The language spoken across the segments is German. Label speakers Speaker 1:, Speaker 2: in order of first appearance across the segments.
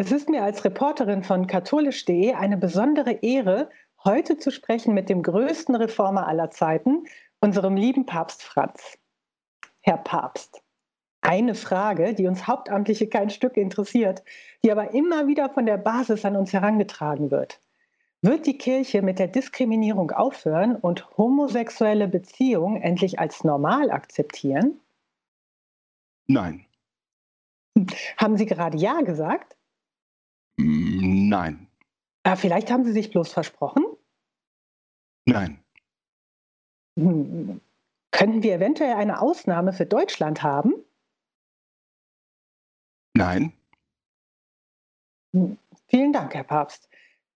Speaker 1: Es ist mir als Reporterin von katholisch.de eine besondere Ehre, heute zu sprechen mit dem größten Reformer aller Zeiten, unserem lieben Papst Franz. Herr Papst, eine Frage, die uns Hauptamtliche kein Stück interessiert, die aber immer wieder von der Basis an uns herangetragen wird. Wird die Kirche mit der Diskriminierung aufhören und homosexuelle Beziehungen endlich als normal akzeptieren?
Speaker 2: Nein.
Speaker 1: Haben Sie gerade Ja gesagt?
Speaker 2: Nein.
Speaker 1: Äh, vielleicht haben Sie sich bloß versprochen?
Speaker 2: Nein.
Speaker 1: Hm. Könnten wir eventuell eine Ausnahme für Deutschland haben?
Speaker 2: Nein.
Speaker 1: Hm. Vielen Dank, Herr Papst.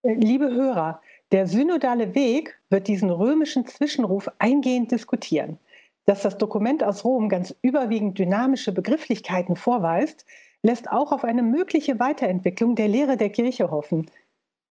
Speaker 1: Äh, liebe Hörer, der synodale Weg wird diesen römischen Zwischenruf eingehend diskutieren. Dass das Dokument aus Rom ganz überwiegend dynamische Begrifflichkeiten vorweist, lässt auch auf eine mögliche Weiterentwicklung der Lehre der Kirche hoffen.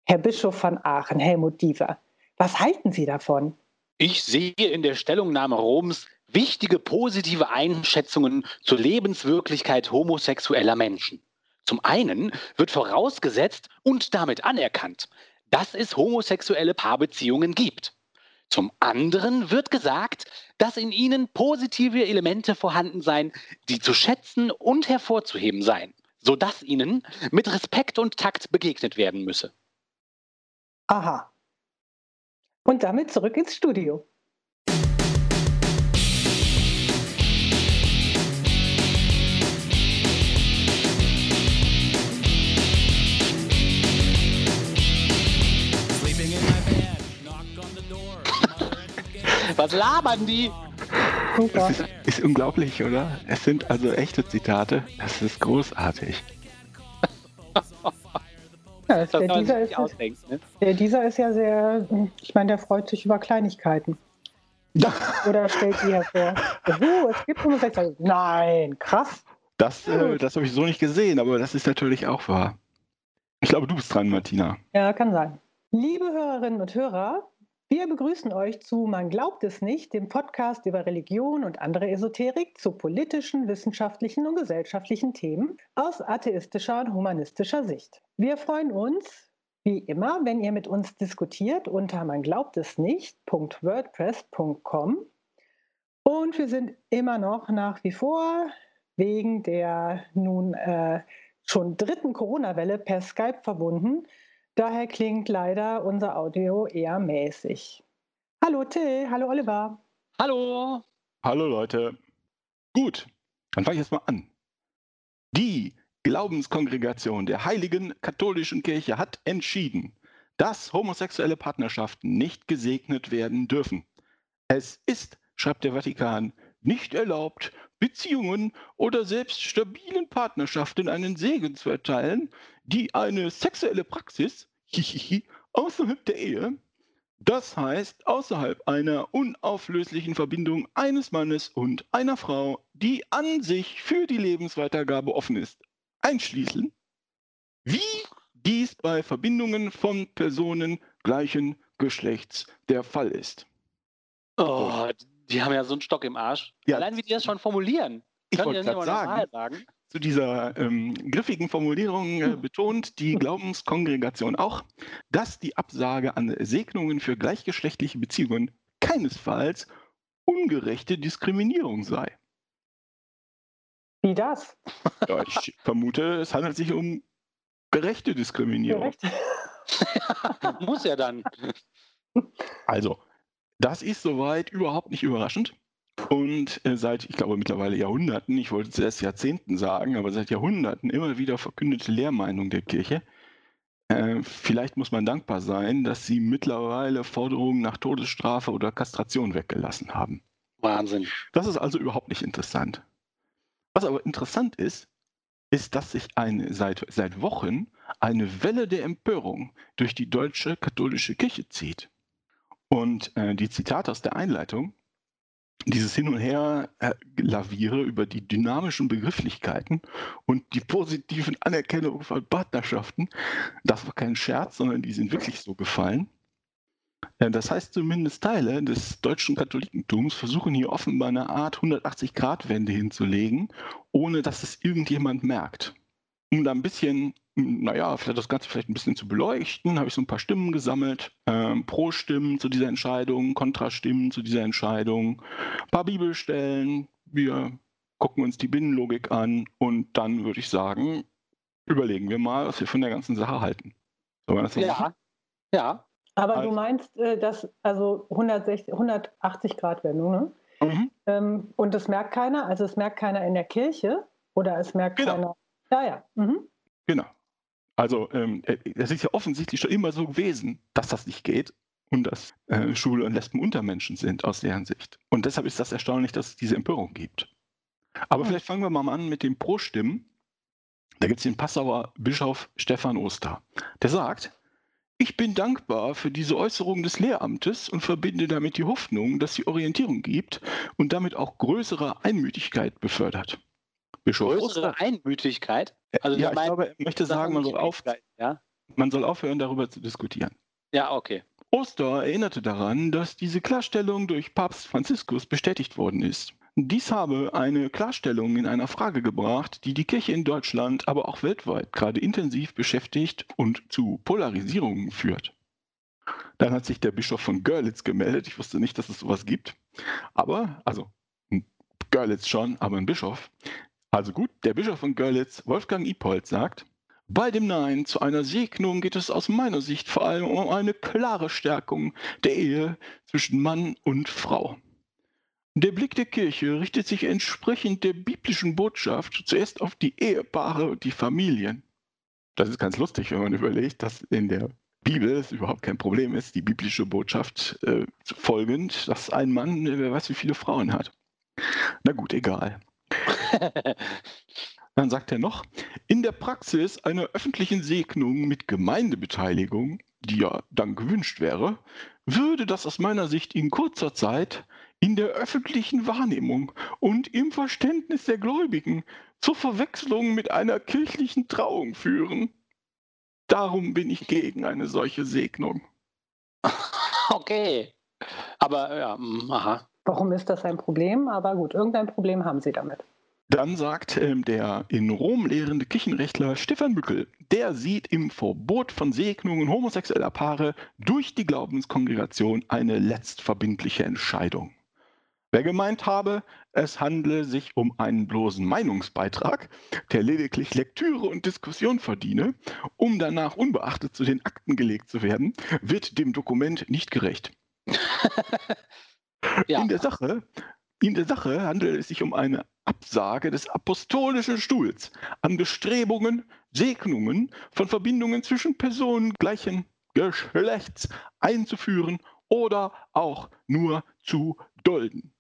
Speaker 1: Herr Bischof von Aachen, Helmut Diever, was halten Sie davon?
Speaker 3: Ich sehe in der Stellungnahme Roms wichtige positive Einschätzungen zur Lebenswirklichkeit homosexueller Menschen. Zum einen wird vorausgesetzt und damit anerkannt, dass es homosexuelle Paarbeziehungen gibt. Zum anderen wird gesagt, dass in ihnen positive Elemente vorhanden seien, die zu schätzen und hervorzuheben seien, sodass ihnen mit Respekt und Takt begegnet werden müsse.
Speaker 1: Aha. Und damit zurück ins Studio.
Speaker 3: Was labern die?
Speaker 2: Das ist, ist, unglaublich, oder? Es sind also echte Zitate. Das ist großartig.
Speaker 1: ja, der, dieser ist, ne? der dieser ist ja sehr, ich meine, der freut sich über Kleinigkeiten. Oder stellt die hervor. Oh, es gibt Homosexuelle. Nein, krass.
Speaker 2: Das, äh, das habe ich so nicht gesehen, aber das ist natürlich auch wahr. Ich glaube, du bist dran, Martina.
Speaker 1: Ja, kann sein. Liebe Hörerinnen und Hörer, wir begrüßen euch zu Man glaubt es nicht, dem Podcast über Religion und andere Esoterik zu politischen, wissenschaftlichen und gesellschaftlichen Themen aus atheistischer und humanistischer Sicht. Wir freuen uns, wie immer, wenn ihr mit uns diskutiert unter man glaubt es nicht.wordpress.com. Und wir sind immer noch nach wie vor wegen der nun äh, schon dritten Corona-Welle per Skype verbunden. Daher klingt leider unser Audio eher mäßig. Hallo Till, hallo Oliver.
Speaker 3: Hallo.
Speaker 2: Hallo Leute. Gut, dann fange ich jetzt mal an. Die Glaubenskongregation der Heiligen Katholischen Kirche hat entschieden, dass homosexuelle Partnerschaften nicht gesegnet werden dürfen. Es ist, schreibt der Vatikan, nicht erlaubt, Beziehungen oder selbst stabilen Partnerschaften einen Segen zu erteilen, die eine sexuelle Praxis außerhalb der Ehe, das heißt außerhalb einer unauflöslichen Verbindung eines Mannes und einer Frau, die an sich für die Lebensweitergabe offen ist, einschließen, wie dies bei Verbindungen von Personen gleichen Geschlechts der Fall ist.
Speaker 3: Oh, die haben ja so einen Stock im Arsch. Ja. Allein wie die das schon formulieren.
Speaker 2: Ich wollte gerade sagen, sagen, zu dieser ähm, griffigen Formulierung äh, betont die Glaubenskongregation auch, dass die Absage an Segnungen für gleichgeschlechtliche Beziehungen keinesfalls ungerechte Diskriminierung sei.
Speaker 1: Wie das?
Speaker 2: Ja, ich vermute, es handelt sich um gerechte Diskriminierung. Gerechte.
Speaker 3: Muss ja dann.
Speaker 2: Also, das ist soweit überhaupt nicht überraschend. Und äh, seit, ich glaube, mittlerweile Jahrhunderten, ich wollte zuerst Jahrzehnten sagen, aber seit Jahrhunderten immer wieder verkündete Lehrmeinung der Kirche. Äh, vielleicht muss man dankbar sein, dass sie mittlerweile Forderungen nach Todesstrafe oder Kastration weggelassen haben.
Speaker 3: Wahnsinn.
Speaker 2: Das ist also überhaupt nicht interessant. Was aber interessant ist, ist, dass sich eine, seit, seit Wochen eine Welle der Empörung durch die deutsche katholische Kirche zieht. Und äh, die Zitate aus der Einleitung, dieses Hin und Her äh, laviere über die dynamischen Begrifflichkeiten und die positiven Anerkennungen von Partnerschaften, das war kein Scherz, sondern die sind wirklich so gefallen. Äh, das heißt, zumindest Teile des deutschen Katholikentums versuchen hier offenbar eine Art 180-Grad-Wende hinzulegen, ohne dass es irgendjemand merkt. um da ein bisschen, naja, vielleicht das Ganze vielleicht ein bisschen zu beleuchten, habe ich so ein paar Stimmen gesammelt. Ähm, Pro-Stimmen zu dieser Entscheidung, Kontrastimmen zu dieser Entscheidung, ein paar Bibelstellen. Wir gucken uns die Binnenlogik an und dann würde ich sagen, überlegen wir mal, was wir von der ganzen Sache halten.
Speaker 3: So, das ja, ja.
Speaker 1: Aber also, du meinst, äh, dass also 160, 180 Grad Wendung, ne? Mhm. Ähm, und das merkt keiner, also es merkt keiner in der Kirche oder es merkt genau. keiner. Ja, ja. Mhm.
Speaker 2: Genau. Also ähm, äh, es ist ja offensichtlich schon immer so gewesen, dass das nicht geht und dass äh, Schwule und Lesben Untermenschen sind aus deren Sicht. Und deshalb ist das erstaunlich, dass es diese Empörung gibt. Aber mhm. vielleicht fangen wir mal an mit den Pro-Stimmen. Da gibt es den Passauer Bischof Stefan Oster. Der sagt, ich bin dankbar für diese Äußerung des Lehramtes und verbinde damit die Hoffnung, dass sie Orientierung gibt und damit auch größere Einmütigkeit befördert.
Speaker 3: Bischof größere Oster, Einmütigkeit?
Speaker 2: Also ja, ich glaube, er möchte sagen, man soll, auf, ja? man soll aufhören, darüber zu diskutieren.
Speaker 3: Ja, okay.
Speaker 2: Oster erinnerte daran, dass diese Klarstellung durch Papst Franziskus bestätigt worden ist. Dies habe eine Klarstellung in einer Frage gebracht, die die Kirche in Deutschland, aber auch weltweit gerade intensiv beschäftigt und zu Polarisierungen führt. Dann hat sich der Bischof von Görlitz gemeldet. Ich wusste nicht, dass es sowas gibt. Aber, also Görlitz schon, aber ein Bischof. Also gut, der Bischof von Görlitz, Wolfgang Ipold, sagt, bei dem Nein zu einer Segnung geht es aus meiner Sicht vor allem um eine klare Stärkung der Ehe zwischen Mann und Frau. Der Blick der Kirche richtet sich entsprechend der biblischen Botschaft zuerst auf die Ehepaare und die Familien. Das ist ganz lustig, wenn man überlegt, dass in der Bibel es überhaupt kein Problem ist, die biblische Botschaft äh, folgend, dass ein Mann, wer weiß wie viele Frauen hat. Na gut, egal. Dann sagt er noch, in der Praxis einer öffentlichen Segnung mit Gemeindebeteiligung, die ja dann gewünscht wäre, würde das aus meiner Sicht in kurzer Zeit in der öffentlichen Wahrnehmung und im Verständnis der Gläubigen zur Verwechslung mit einer kirchlichen Trauung führen. Darum bin ich gegen eine solche Segnung.
Speaker 3: Okay. Aber ja, aha.
Speaker 1: Warum ist das ein Problem? Aber gut, irgendein Problem haben Sie damit.
Speaker 2: Dann sagt ähm, der in Rom lehrende Kirchenrechtler Stefan Bückel, der sieht im Verbot von Segnungen homosexueller Paare durch die Glaubenskongregation eine letztverbindliche Entscheidung. Wer gemeint habe, es handle sich um einen bloßen Meinungsbeitrag, der lediglich Lektüre und Diskussion verdiene, um danach unbeachtet zu den Akten gelegt zu werden, wird dem Dokument nicht gerecht. ja. In der Sache in der Sache handelt es sich um eine Absage des apostolischen Stuhls an Bestrebungen, Segnungen von Verbindungen zwischen Personen gleichen Geschlechts einzuführen oder auch nur zu dulden.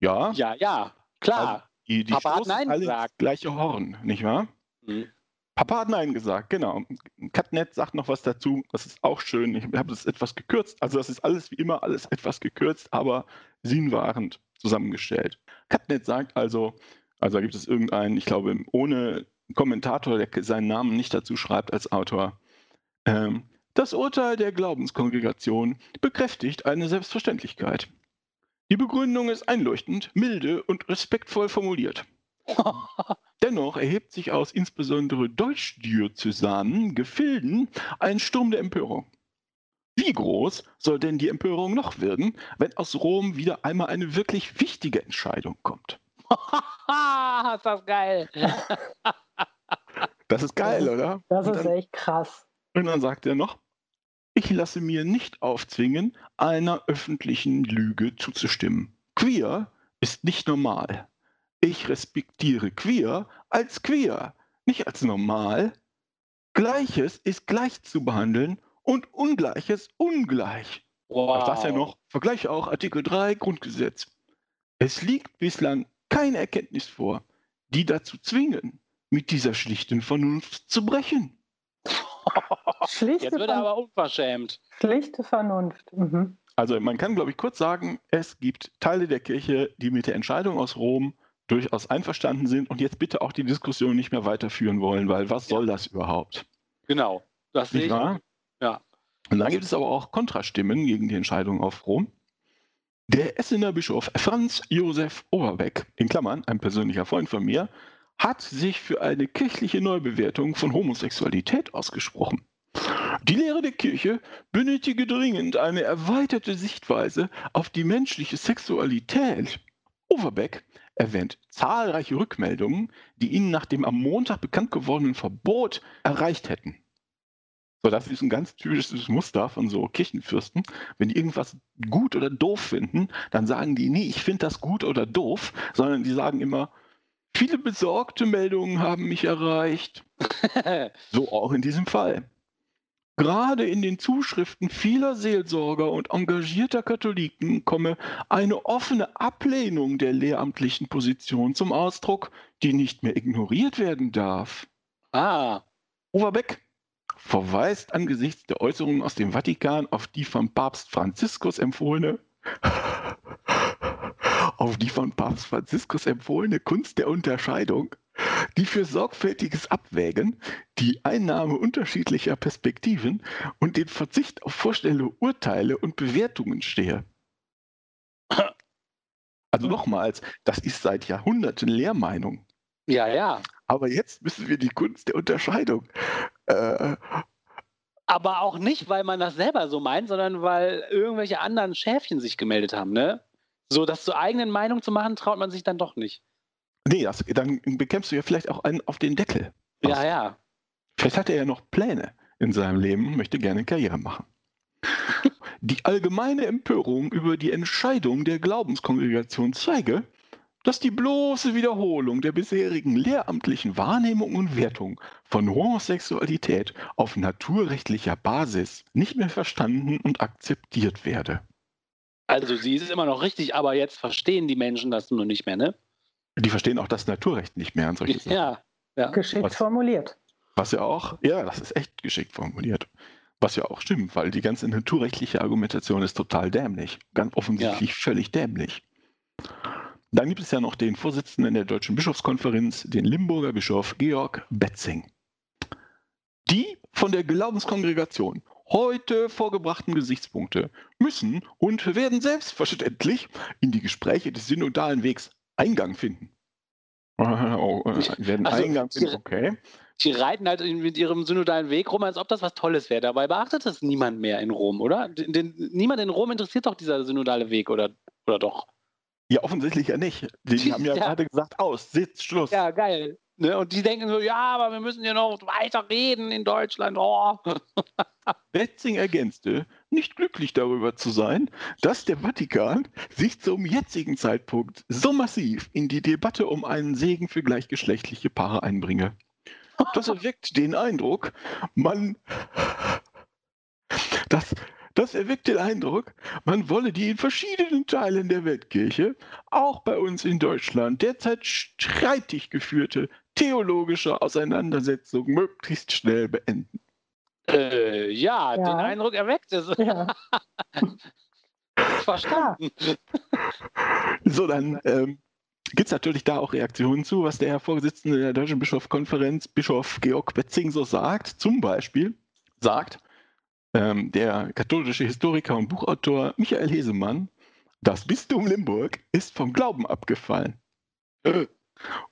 Speaker 2: Ja.
Speaker 3: Ja, ja, klar. Also
Speaker 2: die die Papa hat Nein gesagt. gleiche Horn, nicht wahr? Mhm. Papa hat Nein gesagt, genau. Catnet sagt noch was dazu, das ist auch schön. Ich habe das etwas gekürzt. Also das ist alles wie immer, alles etwas gekürzt, aber sinnwahrend zusammengestellt. Catnet sagt also, also da gibt es irgendeinen, ich glaube, ohne Kommentator, der seinen Namen nicht dazu schreibt als Autor. Ähm, das Urteil der Glaubenskongregation bekräftigt eine Selbstverständlichkeit. Die Begründung ist einleuchtend, milde und respektvoll formuliert. Dennoch erhebt sich aus insbesondere deutschdiözesanen Gefilden ein Sturm der Empörung. Wie groß soll denn die Empörung noch werden, wenn aus Rom wieder einmal eine wirklich wichtige Entscheidung kommt?
Speaker 3: ist das geil.
Speaker 2: das ist geil, oder?
Speaker 1: Das ist dann, echt krass.
Speaker 2: Und dann sagt er noch, ich lasse mir nicht aufzwingen, einer öffentlichen Lüge zuzustimmen. Queer ist nicht normal. Ich respektiere queer als queer, nicht als normal. Gleiches ist gleich zu behandeln und Ungleiches ungleich. Wow. Das ja noch. Vergleiche auch Artikel 3 Grundgesetz. Es liegt bislang keine Erkenntnis vor, die dazu zwingen, mit dieser schlichten Vernunft zu brechen.
Speaker 3: Schlichte Jetzt wird er aber unverschämt.
Speaker 1: Schlichte Vernunft. Mhm.
Speaker 2: Also man kann, glaube ich, kurz sagen, es gibt Teile der Kirche, die mit der Entscheidung aus Rom durchaus einverstanden sind und jetzt bitte auch die Diskussion nicht mehr weiterführen wollen, weil was soll das überhaupt?
Speaker 3: Genau, das sehe ich. Wahr?
Speaker 2: Ja. Und dann gibt es aber auch Kontrastimmen gegen die Entscheidung auf Rom. Der Essener Bischof Franz Josef Oberbeck, in Klammern, ein persönlicher Freund von mir, hat sich für eine kirchliche Neubewertung von Homosexualität ausgesprochen. Die Lehre der Kirche benötige dringend eine erweiterte Sichtweise auf die menschliche Sexualität. Overbeck erwähnt zahlreiche Rückmeldungen, die ihn nach dem am Montag bekannt gewordenen Verbot erreicht hätten. So, das ist ein ganz typisches Muster von so Kirchenfürsten. Wenn die irgendwas gut oder doof finden, dann sagen die, nie, ich finde das gut oder doof, sondern die sagen immer, viele besorgte Meldungen haben mich erreicht. so auch in diesem Fall. Gerade in den Zuschriften vieler Seelsorger und engagierter Katholiken komme eine offene Ablehnung der lehramtlichen Position zum Ausdruck, die nicht mehr ignoriert werden darf.
Speaker 3: Ah.
Speaker 2: Overbeck verweist angesichts der Äußerungen aus dem Vatikan auf die vom Papst Franziskus empfohlene auf die von Papst Franziskus empfohlene Kunst der Unterscheidung die für sorgfältiges Abwägen, die Einnahme unterschiedlicher Perspektiven und den Verzicht auf vorstellende Urteile und Bewertungen stehe. Also nochmals, das ist seit Jahrhunderten Lehrmeinung.
Speaker 3: Ja, ja.
Speaker 2: Aber jetzt müssen wir die Kunst der Unterscheidung. Äh,
Speaker 3: aber auch nicht, weil man das selber so meint, sondern weil irgendwelche anderen Schäfchen sich gemeldet haben, ne? So, das zur eigenen Meinung zu machen, traut man sich dann doch nicht.
Speaker 2: Nee, das, dann bekämpfst du ja vielleicht auch einen auf den Deckel.
Speaker 3: Ja, ja.
Speaker 2: Vielleicht hat er ja noch Pläne in seinem Leben, möchte gerne Karriere machen. Die allgemeine Empörung über die Entscheidung der Glaubenskongregation zeige, dass die bloße Wiederholung der bisherigen lehramtlichen Wahrnehmung und Wertung von Homosexualität auf naturrechtlicher Basis nicht mehr verstanden und akzeptiert werde.
Speaker 3: Also sie ist immer noch richtig, aber jetzt verstehen die Menschen das nur nicht mehr, ne?
Speaker 2: Die verstehen auch das Naturrecht nicht mehr an solche
Speaker 3: Sachen. Ja, ja.
Speaker 1: Geschickt was, formuliert.
Speaker 2: Was ja auch, ja, das ist echt geschickt formuliert. Was ja auch stimmt, weil die ganze naturrechtliche Argumentation ist total dämlich. Ganz offensichtlich ja. völlig dämlich. Dann gibt es ja noch den Vorsitzenden der Deutschen Bischofskonferenz, den Limburger Bischof Georg Betzing. Die von der Glaubenskongregation heute vorgebrachten Gesichtspunkte müssen und werden selbstverständlich in die Gespräche des synodalen Wegs Eingang finden. Oh, äh, werden also, Eingang finden, okay.
Speaker 3: Die reiten halt mit ihrem synodalen Weg rum, als ob das was Tolles wäre. Dabei beachtet das niemand mehr in Rom, oder? Den, den, niemand in Rom interessiert doch dieser synodale Weg, oder, oder doch?
Speaker 2: Ja, offensichtlich ja nicht. Die, die haben ja, ja, gerade gesagt, aus, Sitz, Schluss.
Speaker 3: Ja, geil. Ne? Und die denken so, ja, aber wir müssen ja noch weiter reden in Deutschland. Oh.
Speaker 2: Betzing ergänzte, nicht glücklich darüber zu sein, dass der Vatikan sich zum jetzigen Zeitpunkt so massiv in die Debatte um einen Segen für gleichgeschlechtliche Paare einbringe. Das erweckt den Eindruck, man, dass das erweckt den Eindruck, man wolle die in verschiedenen Teilen der Weltkirche, auch bei uns in Deutschland, derzeit streitig geführte theologische Auseinandersetzung möglichst schnell beenden.
Speaker 3: Äh, ja, ja, den Eindruck erweckt es. Ja. Verstanden.
Speaker 2: So, dann ähm, gibt es natürlich da auch Reaktionen zu, was der Herr Vorsitzende der Deutschen Bischofskonferenz, Bischof Georg Betzing, so sagt. Zum Beispiel sagt, ähm, der katholische Historiker und Buchautor Michael Hesemann, das Bistum Limburg ist vom Glauben abgefallen.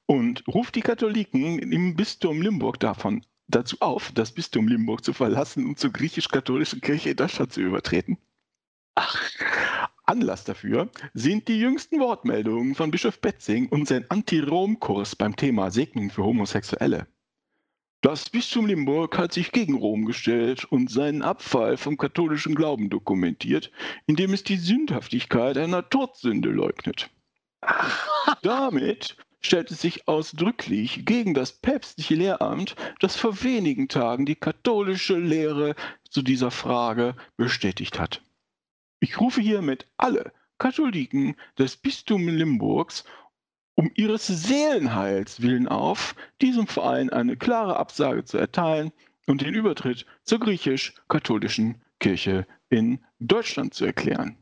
Speaker 2: Und ruft die Katholiken im Bistum Limburg davon dazu auf, das Bistum Limburg zu verlassen und zur griechisch-katholischen Kirche in Deutschland zu übertreten. Ach. Anlass dafür sind die jüngsten Wortmeldungen von Bischof Betzing und sein Anti-Rom-Kurs beim Thema Segnung für Homosexuelle. Das Bistum Limburg hat sich gegen Rom gestellt und seinen Abfall vom katholischen Glauben dokumentiert, indem es die Sündhaftigkeit einer Todsünde leugnet. Damit stellt es sich ausdrücklich gegen das päpstliche Lehramt, das vor wenigen Tagen die katholische Lehre zu dieser Frage bestätigt hat. Ich rufe hiermit alle Katholiken des Bistums Limburgs um ihres Seelenheils willen auf, diesem Verein eine klare Absage zu erteilen und den Übertritt zur griechisch-katholischen Kirche in Deutschland zu erklären.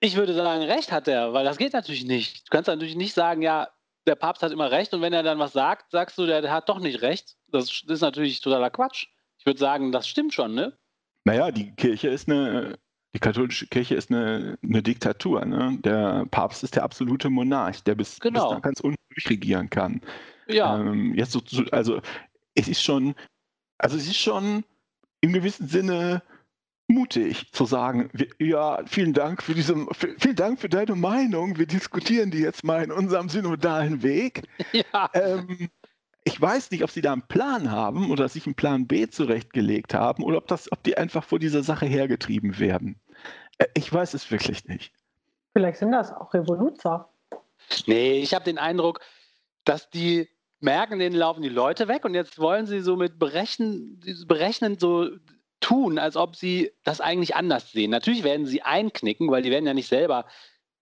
Speaker 3: Ich würde sagen, recht hat er, weil das geht natürlich nicht. Du kannst natürlich nicht sagen, ja, der Papst hat immer recht und wenn er dann was sagt, sagst du, der, hat doch nicht recht. Das ist natürlich totaler Quatsch. Ich würde sagen, das stimmt schon, ne?
Speaker 2: Naja, die Kirche ist eine die katholische Kirche ist eine, eine Diktatur. Ne? Der Papst ist der absolute Monarch, der bis, genau. bis ganz unten durchregieren kann.
Speaker 3: Ja.
Speaker 2: Ähm, jetzt so, also es ist schon, also es ist schon im gewissen Sinne mutig zu sagen, wir, ja, vielen Dank für diese, vielen Dank für deine Meinung. Wir diskutieren die jetzt mal in unserem synodalen Weg.
Speaker 3: ja.
Speaker 2: Ähm, ich weiß nicht, ob sie da einen Plan haben oder sich einen Plan B zurechtgelegt haben oder ob, das, ob die einfach vor dieser Sache hergetrieben werden. Äh, ich weiß es wirklich nicht.
Speaker 1: Vielleicht sind das auch Revoluzer.
Speaker 3: Nee, ich habe den Eindruck, dass die merken, denen laufen die Leute weg und jetzt wollen sie so mit berechnen, berechnend so tun, als ob sie das eigentlich anders sehen. Natürlich werden sie einknicken, weil die werden ja nicht selber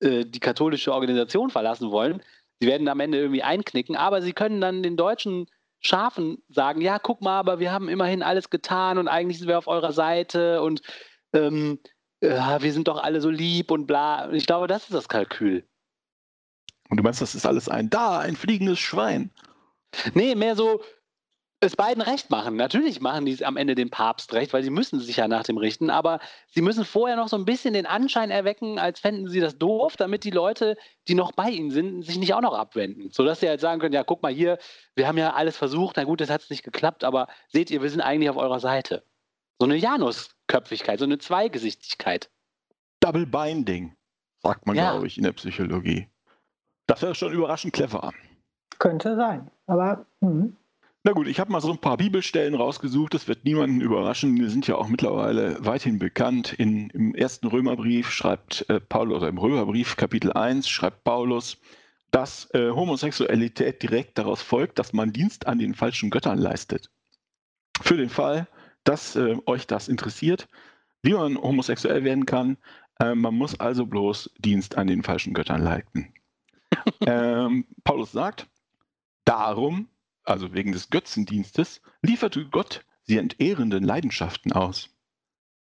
Speaker 3: äh, die katholische Organisation verlassen wollen. Sie werden am Ende irgendwie einknicken, aber sie können dann den deutschen Schafen sagen, ja, guck mal, aber wir haben immerhin alles getan und eigentlich sind wir auf eurer Seite und ähm, äh, wir sind doch alle so lieb und bla. Ich glaube, das ist das Kalkül.
Speaker 2: Und du meinst, das ist alles ein da, ein fliegendes Schwein?
Speaker 3: Nee, mehr so, es beiden recht machen. Natürlich machen die es am Ende dem Papst recht, weil sie müssen sich ja nach dem richten, aber sie müssen vorher noch so ein bisschen den Anschein erwecken, als fänden sie das doof, damit die Leute, die noch bei ihnen sind, sich nicht auch noch abwenden. Sodass sie halt sagen können, ja, guck mal hier, wir haben ja alles versucht, na gut, das hat es nicht geklappt, aber seht ihr, wir sind eigentlich auf eurer Seite. So eine Janusköpfigkeit, so eine Zweigesichtigkeit.
Speaker 2: Double Binding, sagt man,
Speaker 3: Ja.
Speaker 2: glaube ich, in der Psychologie. Das wäre schon überraschend clever.
Speaker 1: Könnte sein. Aber hm.
Speaker 2: Na gut, ich habe mal so ein paar Bibelstellen rausgesucht. Das wird niemanden überraschen. Wir sind ja auch mittlerweile weithin bekannt. In, Im ersten Römerbrief schreibt äh, Paulus, oder im Römerbrief Kapitel 1 schreibt Paulus, dass äh, Homosexualität direkt daraus folgt, dass man Dienst an den falschen Göttern leistet. Für den Fall, dass äh, euch das interessiert, wie man homosexuell werden kann, äh, man muss also bloß Dienst an den falschen Göttern leiten. ähm, Paulus sagt, darum also wegen des Götzendienstes, lieferte Gott sie entehrenden Leidenschaften aus.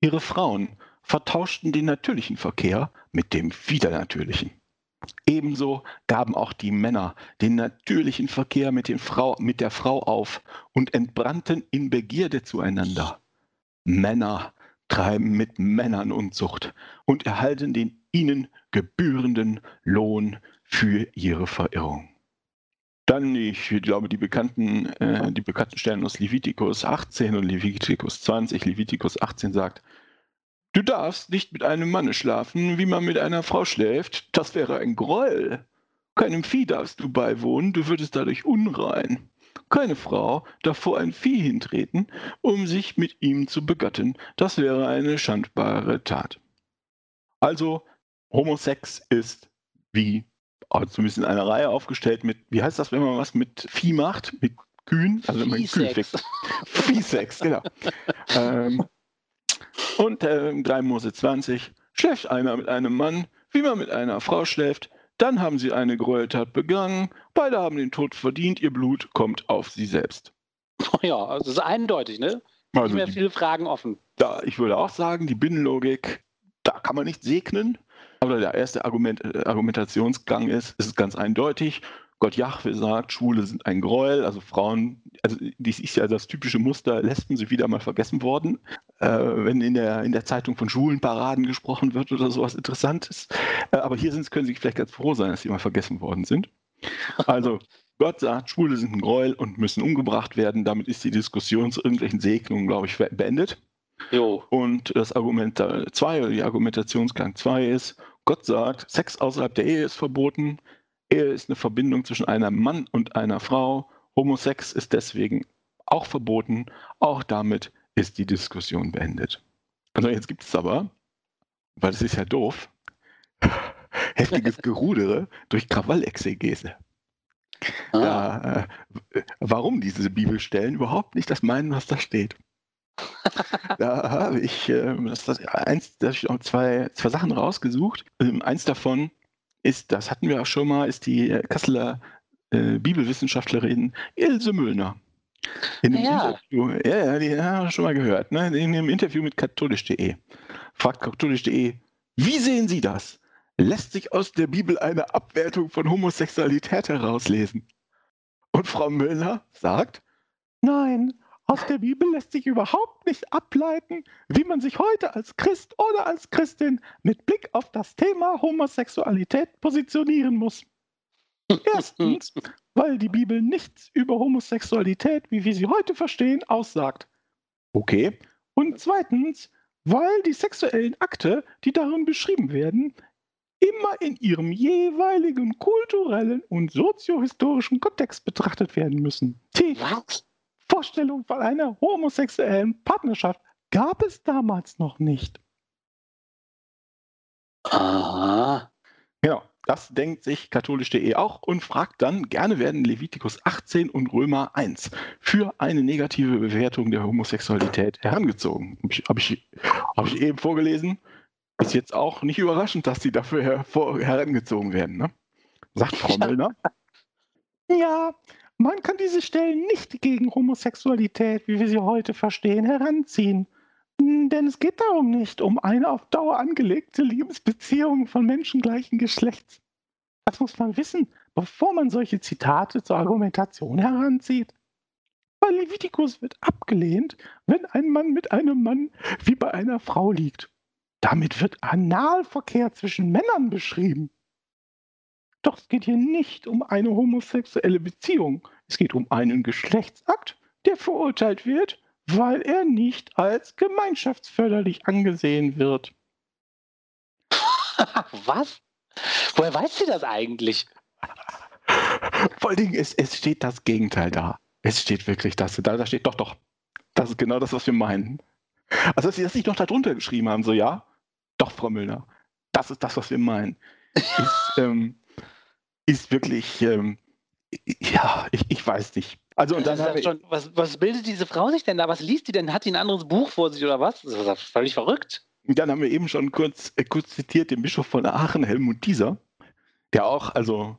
Speaker 2: Ihre Frauen vertauschten den natürlichen Verkehr mit dem widernatürlichen. Ebenso gaben auch die Männer den natürlichen Verkehr mit, Frau, mit der Frau auf und entbrannten in Begierde zueinander. Männer treiben mit Männern Unzucht und erhalten den ihnen gebührenden Lohn für ihre Verirrung. Dann, ich glaube, die bekannten, äh, die bekannten Stellen aus Levitikus 18 und Levitikus 20. Levitikus 18 sagt, du darfst nicht mit einem Manne schlafen, wie man mit einer Frau schläft. Das wäre ein Gräuel. Keinem Vieh darfst du beiwohnen, du würdest dadurch unrein. Keine Frau darf vor ein Vieh hintreten, um sich mit ihm zu begatten. Das wäre eine schandbare Tat. Also, Homosex ist wie zumindest in einer Reihe aufgestellt mit, wie heißt das, wenn man was mit Vieh macht, mit Kühen, also wenn man Kühe
Speaker 3: Viehsex.
Speaker 2: fixt. Viehsex, genau. ähm, und äh, 3 Mose 20, schläft einer mit einem Mann, wie man mit einer Frau schläft, dann haben sie eine Gräueltat begangen, beide haben den Tod verdient, ihr Blut kommt auf sie selbst.
Speaker 3: Ja, also das ist eindeutig, ne? Nicht
Speaker 2: Also
Speaker 3: mehr
Speaker 2: die,
Speaker 3: viele Fragen offen.
Speaker 2: da, ich würde auch sagen, die Binnenlogik, da kann man nicht segnen. Aber der erste Argument, äh, Argumentationsgang ist, es ist ganz eindeutig. Gott Jahwe sagt, Schwule sind ein Gräuel, also Frauen, also dies ist ja das typische Muster, Lesben sind wieder mal vergessen worden. Äh, wenn in der, in der Zeitung von Schwulenparaden gesprochen wird oder sowas Interessantes. Äh, aber hier sind, können sie vielleicht ganz froh sein, dass sie mal vergessen worden sind. Also Gott sagt, Schwule sind ein Gräuel und müssen umgebracht werden. Damit ist die Diskussion zu irgendwelchen Segnungen, glaube ich, beendet.
Speaker 3: Jo.
Speaker 2: Und das Argument 2 oder die Argumentationsgang 2 ist, Gott sagt, Sex außerhalb der Ehe ist verboten. Ehe ist eine Verbindung zwischen einem Mann und einer Frau. Homosex ist deswegen auch verboten. Auch damit ist die Diskussion beendet. Also jetzt gibt es aber, weil das ist ja doof, heftiges Gerudere durch Krawallexegese.
Speaker 3: Ah.
Speaker 2: Ja, äh, warum diese Bibelstellen überhaupt nicht das meinen, was da steht. da habe ich, ähm, das, das, eins, da hab ich auch zwei, zwei Sachen rausgesucht. Ähm, eins davon ist, das hatten wir auch schon mal, ist die äh, Kasseler äh, Bibelwissenschaftlerin Ilse Müllner. In dem
Speaker 3: Ja.
Speaker 2: Interview, ja, ja, die haben wir schon mal gehört, ne? in dem Interview mit katholisch.de. Fragt katholisch.de, wie sehen Sie das? Lässt sich aus der Bibel eine Abwertung von Homosexualität herauslesen? Und Frau Müllner sagt, nein, aus der Bibel lässt sich überhaupt nicht ableiten, wie man sich heute als Christ oder als Christin mit Blick auf das Thema Homosexualität positionieren muss. Erstens, weil die Bibel nichts über Homosexualität, wie wir sie heute verstehen, aussagt. Okay. Und zweitens, weil die sexuellen Akte, die darin beschrieben werden, immer in ihrem jeweiligen kulturellen und soziohistorischen Kontext betrachtet werden müssen.
Speaker 3: Was?
Speaker 2: Vorstellung von einer homosexuellen Partnerschaft gab es damals noch nicht.
Speaker 3: Aha.
Speaker 2: Genau, das denkt sich katholisch.de auch und fragt dann, gerne werden Levitikus 18 und Römer 1 für eine negative Bewertung der Homosexualität herangezogen. Habe ich, hab ich, hab ich eben vorgelesen. Ist jetzt auch nicht überraschend, dass die dafür hervor, herangezogen werden. Ne? Sagt Frau Müllner. Ja, man kann diese Stellen nicht gegen Homosexualität, wie wir sie heute verstehen, heranziehen. Denn es geht darum nicht um eine auf Dauer angelegte Liebesbeziehung von Menschen gleichen Geschlechts. Das muss man wissen, bevor man solche Zitate zur Argumentation heranzieht. Bei Levitikus wird abgelehnt, wenn ein Mann mit einem Mann wie bei einer Frau liegt. Damit wird Analverkehr zwischen Männern beschrieben. Doch es geht hier nicht um eine homosexuelle Beziehung. Es geht um einen Geschlechtsakt, der verurteilt wird, weil er nicht als gemeinschaftsförderlich angesehen wird.
Speaker 3: Was? Woher weiß sie das eigentlich?
Speaker 2: Vor allen Dingen, es, es steht das Gegenteil da. Es steht wirklich das. Da, da steht doch, doch. Das ist genau das, was wir meinen. Also, dass sie das nicht noch darunter geschrieben haben, so ja, doch, Frau Müllner, das ist das, was wir meinen. Ist, ähm, ist wirklich, ähm, ja, ich, ich weiß nicht. Also und dann
Speaker 3: Das ist
Speaker 2: habe
Speaker 3: schon, was, was bildet diese Frau sich denn da? Was liest die denn? Hat die ein anderes Buch vor sich oder was? Das ist völlig verrückt.
Speaker 2: dann haben wir eben schon kurz, äh, kurz zitiert den Bischof von Aachen, Helmut Dieser, der auch also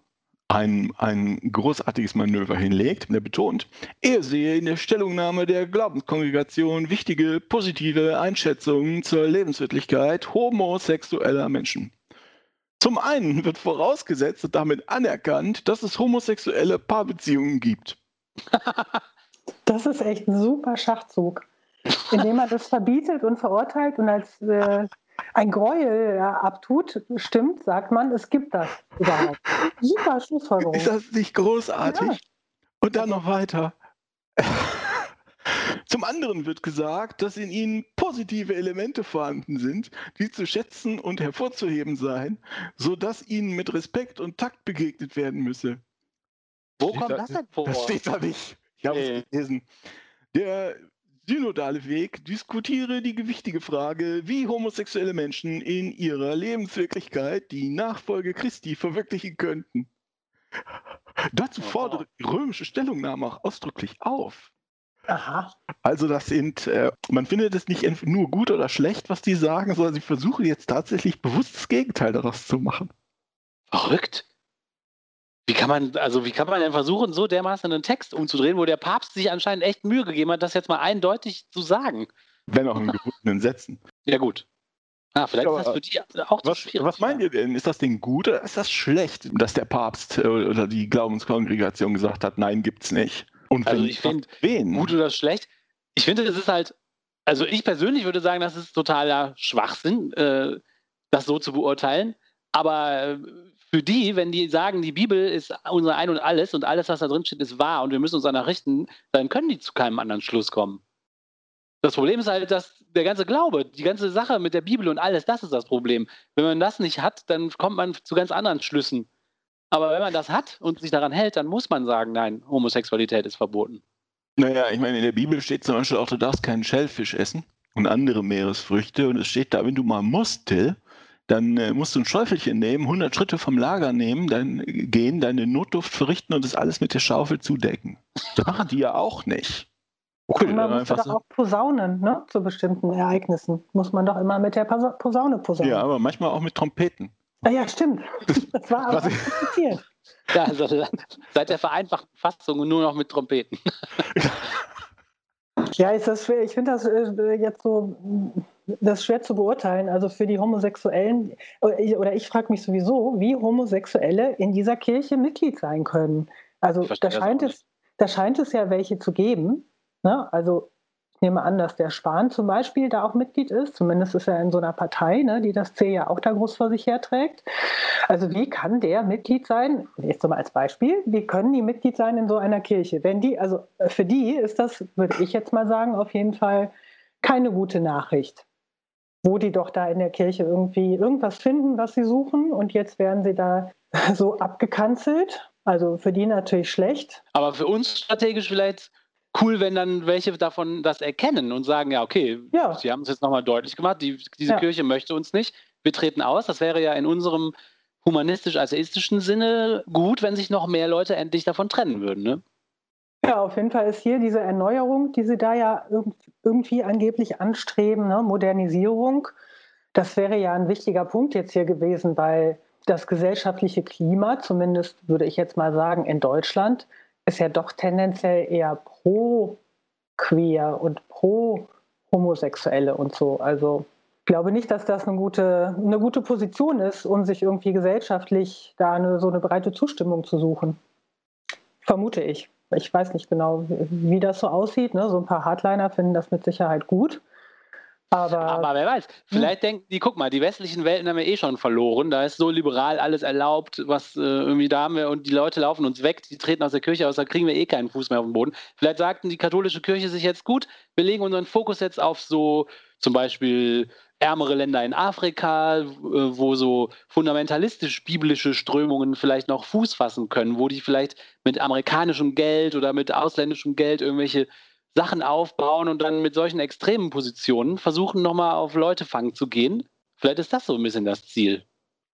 Speaker 2: ein, ein großartiges Manöver hinlegt. Der betont, er sehe in der Stellungnahme der Glaubenskongregation wichtige positive Einschätzungen zur Lebenswirklichkeit homosexueller Menschen. Zum einen wird vorausgesetzt und damit anerkannt, dass es homosexuelle Paarbeziehungen gibt.
Speaker 1: Das ist echt ein super Schachzug, indem man das verbietet und verurteilt und als äh, ein Gräuel ja, abtut. Stimmt, sagt man, es gibt das überhaupt. Super Schlussfolgerung.
Speaker 2: Ist das nicht großartig?
Speaker 1: Ja.
Speaker 2: Und dann noch weiter. Zum anderen wird gesagt, dass in ihnen positive Elemente vorhanden sind, die zu schätzen und hervorzuheben seien, sodass ihnen mit Respekt und Takt begegnet werden müsse.
Speaker 3: Wo
Speaker 2: Steht
Speaker 3: kommt
Speaker 2: da-
Speaker 3: das denn vor?
Speaker 2: Das steht da nicht. Ich habe
Speaker 3: Nee.
Speaker 2: es gelesen. Der synodale Weg diskutiere die gewichtige Frage, wie homosexuelle Menschen in ihrer Lebenswirklichkeit die Nachfolge Christi verwirklichen könnten. Dazu fordere die römische Stellungnahme auch ausdrücklich auf.
Speaker 1: Aha.
Speaker 2: Also das sind, äh, man findet es nicht nur gut oder schlecht, was die sagen, sondern sie versuchen jetzt tatsächlich bewusst das Gegenteil daraus zu machen.
Speaker 3: Verrückt. Wie kann man, also wie kann man denn versuchen, so dermaßen einen Text umzudrehen, wo der Papst sich anscheinend echt Mühe gegeben hat, das jetzt mal eindeutig zu sagen?
Speaker 2: Wenn auch in gebundenen Sätzen.
Speaker 3: Ja, gut. Ah, vielleicht
Speaker 2: Ja,
Speaker 3: ist das für die auch zu
Speaker 2: Was,
Speaker 3: schwierig.
Speaker 2: was meint ihr denn? Ist das Ding gut oder ist das schlecht, dass der Papst äh, oder die Glaubenskongregation gesagt hat, nein, gibt's nicht? Und
Speaker 3: Also ich find,
Speaker 2: wen?
Speaker 3: Gut oder schlecht? Ich finde, es ist halt, also ich persönlich würde sagen, das ist totaler Schwachsinn, äh, das so zu beurteilen. Aber äh, für die, wenn die sagen, die Bibel ist unser Ein und Alles und alles, was da drin steht, ist wahr und wir müssen uns danach richten, dann können die zu keinem anderen Schluss kommen. Das Problem ist halt, dass der ganze Glaube, die ganze Sache mit der Bibel und alles, das ist das Problem. Wenn man das nicht hat, dann kommt man zu ganz anderen Schlüssen. Aber wenn man das hat und sich daran hält, dann muss man sagen, nein, Homosexualität ist verboten.
Speaker 2: Naja, ich meine, in der Bibel steht zum Beispiel auch, du darfst keinen Schellfisch essen und andere Meeresfrüchte. Und es steht da, wenn du mal musst, Till, dann äh, musst du ein Schäufelchen nehmen, 100 Schritte vom Lager nehmen, dann äh, gehen, deine Notduft verrichten und das alles mit der Schaufel zudecken. Das machen die ja auch nicht. Okay,
Speaker 1: Und man muss doch
Speaker 2: so.
Speaker 1: auch posaunen, ne? Zu bestimmten Ereignissen. Muss man doch immer mit der Posa- Posaune posaunen.
Speaker 2: Ja, aber manchmal auch mit Trompeten.
Speaker 1: Ah, ja stimmt. Das war aber kompliziert.
Speaker 3: Ja, also seit der vereinfachten Fassung nur noch mit Trompeten.
Speaker 1: Ja, ist das schwer. Ich finde das äh, jetzt so, das ist schwer zu beurteilen. Also für die Homosexuellen, oder ich, oder ich frage mich sowieso, wie Homosexuelle in dieser Kirche Mitglied sein können. Also da scheint, es, da scheint es ja welche zu geben. Ne? Also Ich nehme an, dass der Spahn zum Beispiel da auch Mitglied ist. Zumindest ist er in so einer Partei, ne, die das C ja auch da groß vor sich herträgt. Also wie kann der Mitglied sein? Jetzt mal als Beispiel. Wie können die Mitglied sein in so einer Kirche? Wenn die, also für die ist das, würde ich jetzt mal sagen, auf jeden Fall keine gute Nachricht. Wo die doch da in der Kirche irgendwie irgendwas finden, was sie suchen und jetzt werden sie da so abgekanzelt. Also für die natürlich schlecht.
Speaker 3: Aber für uns strategisch vielleicht cool, wenn dann welche davon das erkennen und sagen, ja, okay, ja. sie haben es jetzt nochmal deutlich gemacht, die, diese ja. Kirche möchte uns nicht, wir treten aus. Das wäre ja in unserem humanistisch-atheistischen Sinne gut, wenn sich noch mehr Leute endlich davon trennen würden. Ne?
Speaker 1: Ja, auf jeden Fall ist hier diese Erneuerung, die sie da ja irgendwie angeblich anstreben, ne? Modernisierung, das wäre ja ein wichtiger Punkt jetzt hier gewesen, weil das gesellschaftliche Klima, zumindest würde ich jetzt mal sagen, in Deutschland, ist ja doch tendenziell eher pro queer und pro Homosexuelle und so. Also ich glaube nicht, dass das eine gute, eine gute Position ist, um sich irgendwie gesellschaftlich da eine, so eine breite Zustimmung zu suchen. Vermute ich. Ich weiß nicht genau, wie das so aussieht. Ne? So ein paar Hardliner finden das mit Sicherheit gut. Aber,
Speaker 3: aber wer weiß, hm. vielleicht denken die, guck mal, die westlichen Welten haben wir eh schon verloren. Da ist so liberal alles erlaubt, was äh, irgendwie da haben wir und die Leute laufen uns weg, die treten aus der Kirche aus, da kriegen wir eh keinen Fuß mehr auf den Boden. Vielleicht sagten die katholische Kirche sich jetzt gut, wir legen unseren Fokus jetzt auf so zum Beispiel ärmere Länder in Afrika, äh, wo so fundamentalistisch-biblische Strömungen vielleicht noch Fuß fassen können, wo die vielleicht mit amerikanischem Geld oder mit ausländischem Geld irgendwelche Sachen aufbauen und dann mit solchen extremen Positionen versuchen, nochmal auf Leutefang zu gehen. Vielleicht ist das so ein bisschen das Ziel.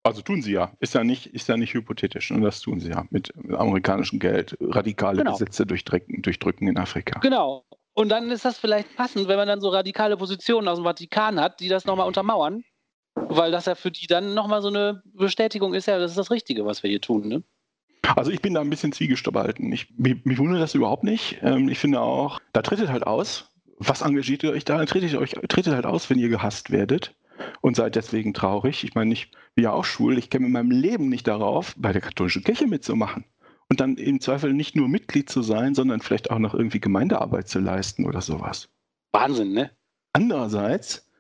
Speaker 2: Also tun sie ja. Ist ja nicht, ist ja nicht hypothetisch. Und das tun sie ja mit amerikanischem Geld. Radikale genau. Gesetze durchdrücken, durchdrücken in Afrika.
Speaker 3: Genau. Und dann ist das vielleicht passend, wenn man dann so radikale Positionen aus dem Vatikan hat, die das nochmal untermauern. Weil das ja für die dann nochmal so eine Bestätigung ist, ja, das ist das Richtige, was wir hier tun. Ne?
Speaker 2: Also ich bin da ein bisschen zwiegespalten. Ich, mich, mich wundert das überhaupt nicht. Ähm, ich finde auch, da tretet halt aus. Was engagiert ihr euch da? Tretet, euch, tretet halt aus, wenn ihr gehasst werdet und seid deswegen traurig. Ich meine, ich bin ja auch schwul. Ich käme in meinem Leben nicht darauf, bei der katholischen Kirche mitzumachen. Und dann im Zweifel nicht nur Mitglied zu sein, sondern vielleicht auch noch irgendwie Gemeindearbeit zu leisten oder sowas.
Speaker 3: Wahnsinn, ne?
Speaker 2: Andererseits,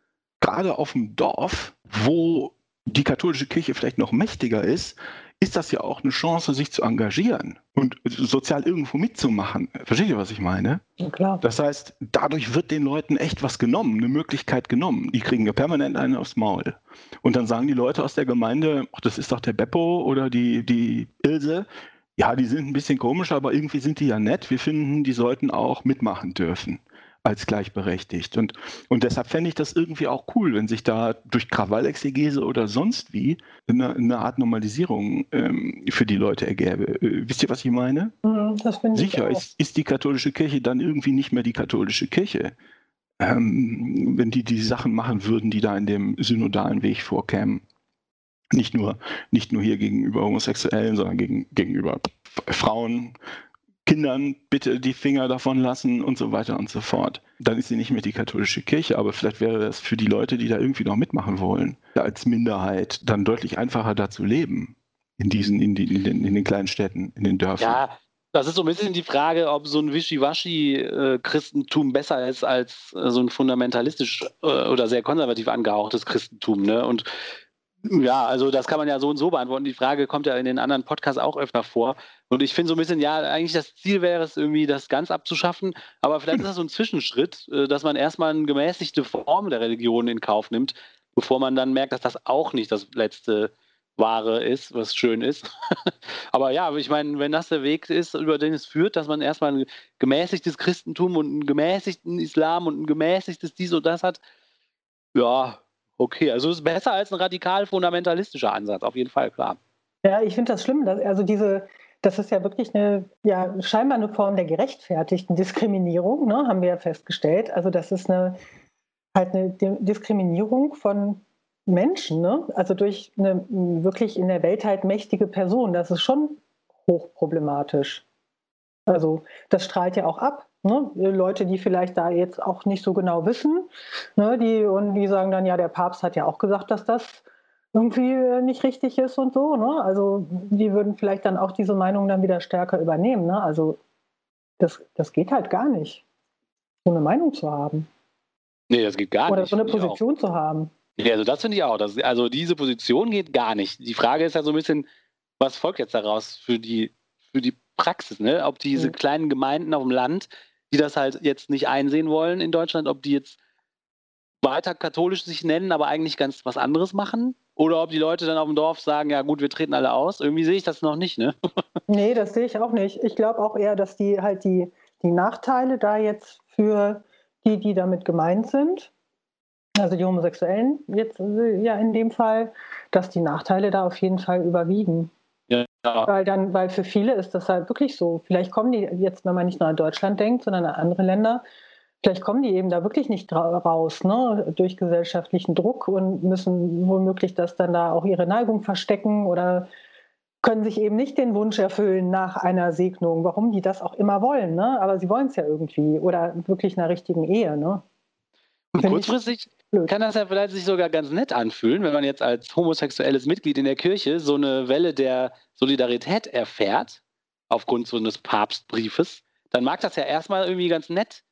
Speaker 2: gerade auf dem Dorf, wo die katholische Kirche vielleicht noch mächtiger ist, ist das ja auch eine Chance, sich zu engagieren und sozial irgendwo mitzumachen. Versteht ihr, was ich meine?
Speaker 1: Ja, klar.
Speaker 2: Das heißt, dadurch wird den Leuten echt was genommen, eine Möglichkeit genommen. Die kriegen ja permanent einen aufs Maul. Und dann sagen die Leute aus der Gemeinde, ach, das ist doch der Beppo oder die, die Ilse. Ja, die sind ein bisschen komisch, aber irgendwie sind die ja nett. Wir finden, die sollten auch mitmachen dürfen als gleichberechtigt. Und, und deshalb fände ich das irgendwie auch cool, wenn sich da durch Krawallexegese oder sonst wie eine, eine Art Normalisierung ähm, für die Leute ergäbe. Äh, wisst ihr, was ich meine?
Speaker 1: Das finde
Speaker 2: ich Sicher, ist, ist die katholische Kirche dann irgendwie nicht mehr die katholische Kirche. Ähm, wenn die die Sachen machen würden, die da in dem synodalen Weg vorkämen. Nicht nur, nicht nur hier gegenüber Homosexuellen, sondern gegen, gegenüber Frauen, Kindern bitte die Finger davon lassen und so weiter und so fort. Dann ist sie nicht mehr die katholische Kirche, aber vielleicht wäre das für die Leute, die da irgendwie noch mitmachen wollen, als Minderheit dann deutlich einfacher da zu leben. In diesen, in, die, in, den, in den kleinen Städten, in den Dörfern.
Speaker 3: Ja, das ist so ein bisschen die Frage, ob so ein Wischiwaschi-Christentum besser ist als äh, so ein fundamentalistisch äh, oder sehr konservativ angehauchtes Christentum. Ne? Und ja, also das kann man ja so und so beantworten. Die Frage kommt ja in den anderen Podcasts auch öfter vor. Und ich finde so ein bisschen, ja, eigentlich das Ziel wäre es irgendwie, das ganz abzuschaffen. Aber vielleicht ist das so ein Zwischenschritt, äh, dass man erstmal eine gemäßigte Form der Religion in Kauf nimmt, bevor man dann merkt, dass das auch nicht das letzte Wahre ist, was schön ist. Aber ja, ich meine, wenn das der Weg ist, über den es führt, dass man erstmal ein gemäßigtes Christentum und einen gemäßigten Islam und ein gemäßigtes dies und das hat, ja, Okay, also es ist besser als ein radikal fundamentalistischer Ansatz, auf jeden Fall, klar.
Speaker 1: Ja, ich finde das schlimm. Dass, also diese, das ist ja wirklich eine, ja, scheinbar eine Form der gerechtfertigten Diskriminierung, ne, haben wir ja festgestellt. Also das ist eine halt eine Diskriminierung von Menschen, ne? also durch eine wirklich in der Welt halt mächtige Person. Das ist schon hochproblematisch. Also das strahlt ja auch ab. Ne? Leute, die vielleicht da jetzt auch nicht so genau wissen, ne? die, und die sagen dann, ja, der Papst hat ja auch gesagt, dass das irgendwie äh, nicht richtig ist und so. Ne? Also die würden vielleicht dann auch diese Meinung dann wieder stärker übernehmen. Ne? Also das, das geht halt gar nicht. so eine Meinung zu haben.
Speaker 3: Nee, das geht gar
Speaker 1: Oder
Speaker 3: nicht.
Speaker 1: so eine. Position zu haben.
Speaker 3: Nee, also das finde ich auch. Das, also diese Position geht gar nicht. Die Frage ist ja so ein bisschen, was folgt jetzt daraus für die, für die Praxis, ne? Ob diese
Speaker 1: Mhm.
Speaker 3: kleinen Gemeinden auf dem Land, die das halt jetzt nicht einsehen wollen in Deutschland, ob die jetzt weiter katholisch sich nennen, aber eigentlich ganz was anderes machen? Oder ob die Leute dann auf dem Dorf sagen, ja gut, wir treten alle aus. Irgendwie sehe ich das noch nicht, ne?
Speaker 1: Nee, das sehe ich auch nicht. Ich glaube auch eher, dass die halt die, die Nachteile da jetzt für die, die damit gemeint sind, also die Homosexuellen jetzt äh, ja in dem Fall, dass die Nachteile da auf jeden Fall überwiegen.
Speaker 3: Ja.
Speaker 1: Weil dann, weil für viele ist das halt wirklich so. Vielleicht kommen die jetzt, wenn man nicht nur an Deutschland denkt, sondern an andere Länder, vielleicht kommen die eben da wirklich nicht raus, ne, durch gesellschaftlichen Druck und müssen womöglich das dann da auch ihre Neigung verstecken oder können sich eben nicht den Wunsch erfüllen nach einer Segnung, warum die das auch immer wollen, ne? Aber sie wollen es ja irgendwie oder wirklich einer richtigen Ehe, ne?
Speaker 3: Und kurzfristig. Kann das ja vielleicht sich sogar ganz nett anfühlen, wenn man jetzt als homosexuelles Mitglied in der Kirche so eine Welle der Solidarität erfährt, aufgrund so eines Papstbriefes, dann mag das ja erstmal irgendwie ganz nett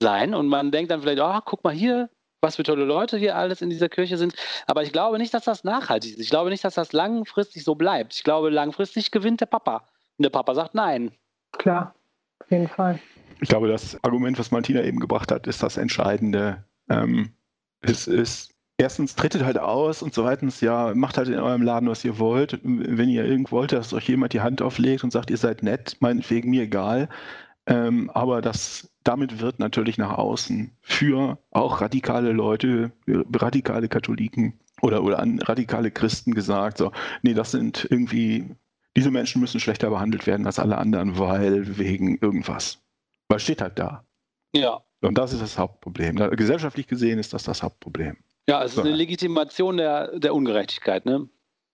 Speaker 3: sein und man denkt dann vielleicht, ah, guck mal hier, was für tolle Leute hier alles in dieser Kirche sind. Aber ich glaube nicht, dass das nachhaltig ist. Ich glaube nicht, dass das langfristig so bleibt. Ich glaube, langfristig gewinnt der Papa. Und der Papa sagt nein.
Speaker 1: Klar, auf jeden Fall.
Speaker 2: Ich glaube, das Argument, was Martina eben gebracht hat, ist das Entscheidende. Ähm, es ist erstens tretet halt aus und zweitens, ja, macht halt in eurem Laden, was ihr wollt. Wenn ihr irgend wollt, dass euch jemand die Hand auflegt und sagt, ihr seid nett, meinetwegen mir egal. Ähm, aber das, damit wird natürlich nach außen für auch radikale Leute, radikale Katholiken oder, oder an radikale Christen gesagt, so, nee, das sind irgendwie, diese Menschen müssen schlechter behandelt werden als alle anderen, weil wegen irgendwas. Weil steht halt da.
Speaker 3: Ja.
Speaker 2: Und das ist das Hauptproblem. Gesellschaftlich gesehen ist das das Hauptproblem.
Speaker 3: Ja, es ist
Speaker 2: So.
Speaker 3: eine Legitimation der, der Ungerechtigkeit, ne?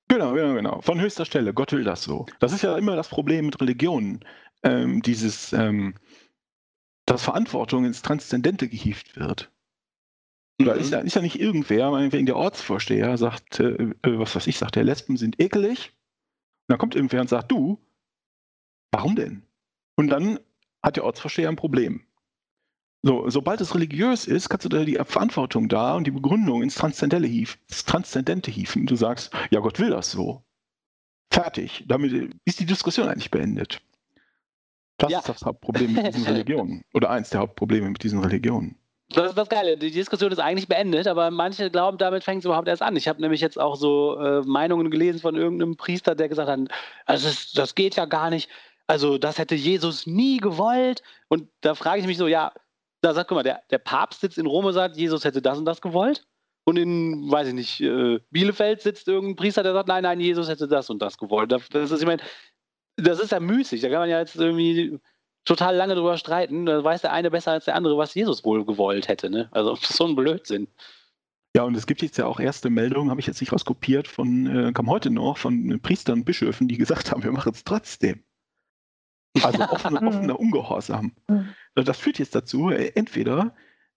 Speaker 2: Genau, genau, genau. Von höchster Stelle. Gott will das so. Das ist ja immer das Problem mit Religionen. Ähm, dieses, ähm, dass Verantwortung ins Transzendente gehievt wird. Da ist ja, ist ja nicht irgendwer, meinetwegen der Ortsvorsteher sagt, äh, äh, was weiß ich, sagt, der Lesben sind ekelig. Und dann kommt irgendwer und sagt, du, warum denn? Und dann hat der Ortsvorsteher ein Problem. So, sobald es religiös ist, kannst du da die Verantwortung da und die Begründung ins Transzendente, hief, ins Transzendente hieven. Du sagst, ja, Gott will das so. Fertig. Damit ist die Diskussion eigentlich beendet. Das
Speaker 3: Ja.
Speaker 2: ist das Hauptproblem mit diesen Religionen. Oder eins der Hauptprobleme mit diesen Religionen.
Speaker 3: Das ist das Geile. Die Diskussion ist eigentlich beendet, aber manche glauben, damit fängt es überhaupt erst an. Ich habe nämlich jetzt auch so äh, Meinungen gelesen von irgendeinem Priester, der gesagt hat, also das, das geht ja gar nicht. Also das hätte Jesus nie gewollt. Und da frage ich mich so, ja, da sagt, guck mal, der, der Papst sitzt in Rom und sagt, Jesus hätte das und das gewollt. Und in, weiß ich nicht, äh, Bielefeld sitzt irgendein Priester, der sagt, nein, nein, Jesus hätte das und das gewollt. Das das ist, ich meine, das ist ja müßig. Da kann man ja jetzt irgendwie total lange drüber streiten. Da weiß der eine besser als der andere, was Jesus wohl gewollt hätte. Ne? Also so ein Blödsinn.
Speaker 2: Ja, und es gibt jetzt ja auch erste Meldungen, habe ich jetzt nicht rauskopiert, von, äh, kam heute noch, von Priestern und Bischöfen, die gesagt haben, wir machen es trotzdem. Also offener, offener Ungehorsam.
Speaker 1: Mhm.
Speaker 2: Das führt jetzt dazu, äh, entweder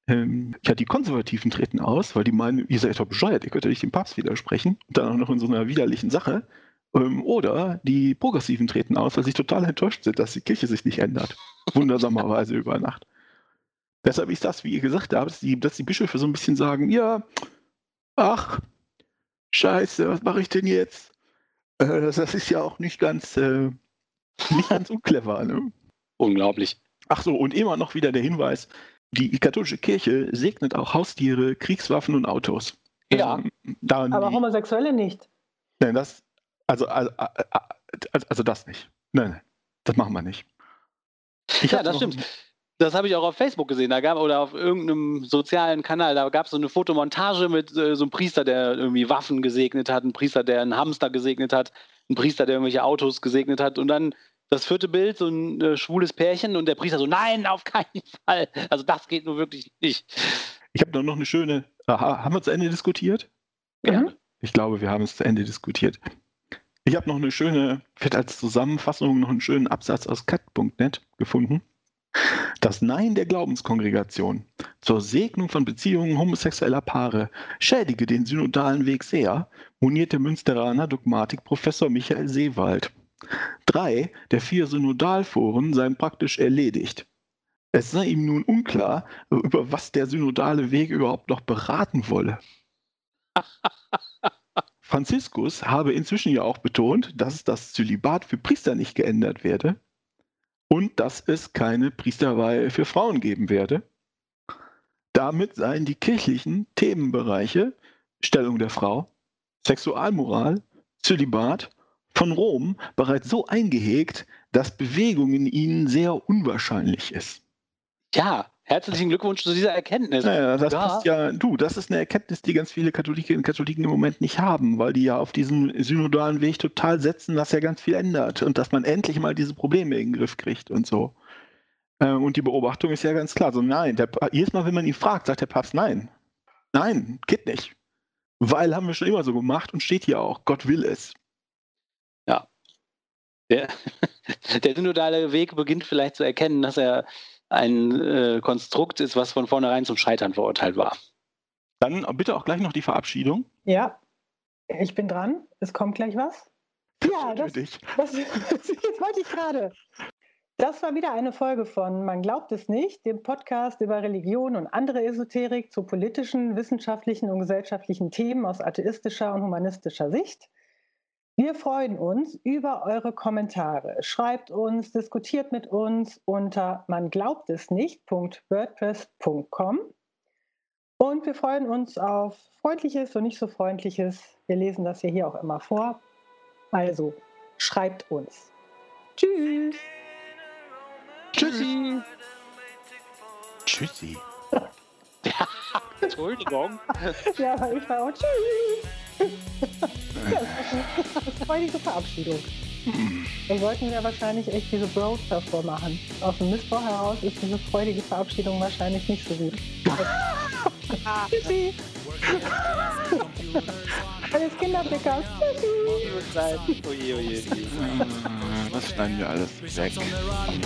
Speaker 2: ähm, ja, die Konservativen treten aus, weil die meinen, ihr seid doch bescheuert, ihr könnt ja nicht dem Papst widersprechen, und dann auch noch in so einer widerlichen Sache. Ähm, oder die Progressiven treten aus, weil sie total enttäuscht sind, dass die Kirche sich nicht ändert. Wundersamerweise über Nacht. Deshalb ist das, wie ihr gesagt habt, dass die, dass die Bischöfe so ein bisschen sagen, ja, ach, scheiße, was mache ich denn jetzt? Äh, das, das ist ja auch nicht ganz, äh, nicht ganz unclever. Ne?
Speaker 3: Unglaublich.
Speaker 2: Ach so, und immer noch wieder der Hinweis, die katholische Kirche segnet auch Haustiere, Kriegswaffen und Autos.
Speaker 3: Ja.
Speaker 2: Ähm, daran
Speaker 1: Aber
Speaker 2: die,
Speaker 1: Homosexuelle nicht.
Speaker 2: nein, das, also, also, also, also das nicht. Nein, nein, das machen wir nicht. Ich
Speaker 3: Ja, das
Speaker 2: noch-
Speaker 3: stimmt. Das habe ich auch auf Facebook gesehen, da gab oder auf irgendeinem sozialen Kanal, da gab es so eine Fotomontage mit äh, so einem Priester, der irgendwie Waffen gesegnet hat, ein Priester, der einen Hamster gesegnet hat, ein Priester, der irgendwelche Autos gesegnet hat und dann das vierte Bild, so ein äh, schwules Pärchen und der Priester so, nein, auf keinen Fall. Also das geht nur wirklich nicht.
Speaker 2: Ich habe noch eine schöne. Aha, haben wir zu Ende diskutiert?
Speaker 1: Mhm.
Speaker 2: Ich glaube, wir haben es zu Ende diskutiert. Ich habe noch eine schöne, vielleicht als Zusammenfassung noch einen schönen Absatz aus cat.net gefunden. Das Nein der Glaubenskongregation zur Segnung von Beziehungen homosexueller Paare schädige den synodalen Weg sehr, moniert der Münsteraner Dogmatikprofessor Michael Seewald. Drei der vier Synodalforen seien praktisch erledigt. Es sei ihm nun unklar, über was der synodale Weg überhaupt noch beraten wolle. Franziskus habe inzwischen ja auch betont, dass das Zölibat für Priester nicht geändert werde und dass es keine Priesterweihe für Frauen geben werde. Damit seien die kirchlichen Themenbereiche Stellung der Frau, Sexualmoral, Zölibat von Rom bereits so eingehegt, dass Bewegung in ihnen sehr unwahrscheinlich ist.
Speaker 3: Ja, herzlichen Glückwunsch zu dieser Erkenntnis.
Speaker 2: Naja, das
Speaker 3: Ja.
Speaker 2: passt ja, du, das ist eine Erkenntnis, die ganz viele Katholikinnen und Katholiken im Moment nicht haben, weil die ja auf diesem synodalen Weg total setzen, dass ja ganz viel ändert und dass man endlich mal diese Probleme in den Griff kriegt und so. Äh, Und die Beobachtung ist ja ganz klar, so nein, der, jedes Mal, wenn man ihn fragt, sagt der Papst nein. Nein, geht nicht. Weil haben wir schon immer so gemacht und steht hier auch, Gott will es.
Speaker 3: Der, der synodale Weg beginnt vielleicht zu erkennen, dass er ein äh, Konstrukt ist, was von vornherein zum Scheitern verurteilt war.
Speaker 2: Dann bitte auch gleich noch die Verabschiedung.
Speaker 1: Ja, ich bin dran. Es kommt gleich was. Ja,
Speaker 2: Für
Speaker 1: das,
Speaker 2: dich.
Speaker 1: das, jetzt wollte ich gerade. Das war wieder eine Folge von Man glaubt es nicht, dem Podcast über Religion und andere Esoterik zu politischen, wissenschaftlichen und gesellschaftlichen Themen aus atheistischer und humanistischer Sicht. Wir freuen uns über eure Kommentare. Schreibt uns, diskutiert mit uns unter man glaubt es nicht.wordpress.com. Und wir freuen uns auf freundliches und nicht so freundliches. Wir lesen das ja hier auch immer vor. Also, schreibt uns. Tschüss.
Speaker 3: Tschüssi.
Speaker 2: Tschüssi.
Speaker 3: Entschuldigung.
Speaker 1: Ja, aber ich war auch tschüss. Ja, das ist eine freudige Verabschiedung. Dann sollten wir wahrscheinlich echt diese Bros davor machen. Aus dem Missbrauch heraus ist diese freudige Verabschiedung wahrscheinlich nicht so gut. Tschüssi. Alles Kinderblicker. Tschüssi.
Speaker 3: Oje, oje, oje.
Speaker 2: Was schneiden wir alles weg?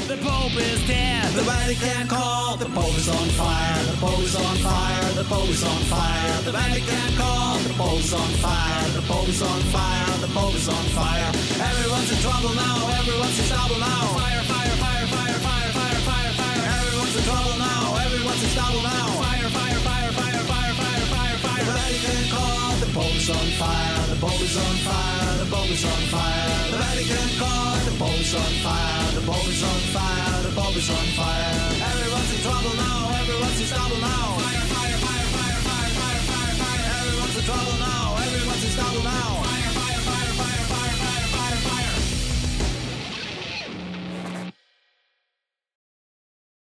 Speaker 4: The Pope is dead. The Vatican call. The Pope is on fire. The Pope is on fire. The Pope is on fire. The Vatican call. The Pope is on fire. The Pope is on fire. The Pope is on fire. Everyone's in trouble now. Everyone's in trouble now. Fire, fire, fire, fire, fire, fire, fire, fire. Everyone's in trouble now. Everyone's in trouble now. Fire, fire, fire, fire, fire, fire, fire, fire. The Vatican call. The Pope is on fire, the Pope is on fire, the Pope is on fire. The Vatican caught. the Pope is on fire, the Pope is on fire, the Pope is on fire. Everyone's in trouble now, everyone's in trouble now. Fire, fire, fire, fire, fire, fire, fire, fire. Everyone's in trouble now, everyone's in trouble now.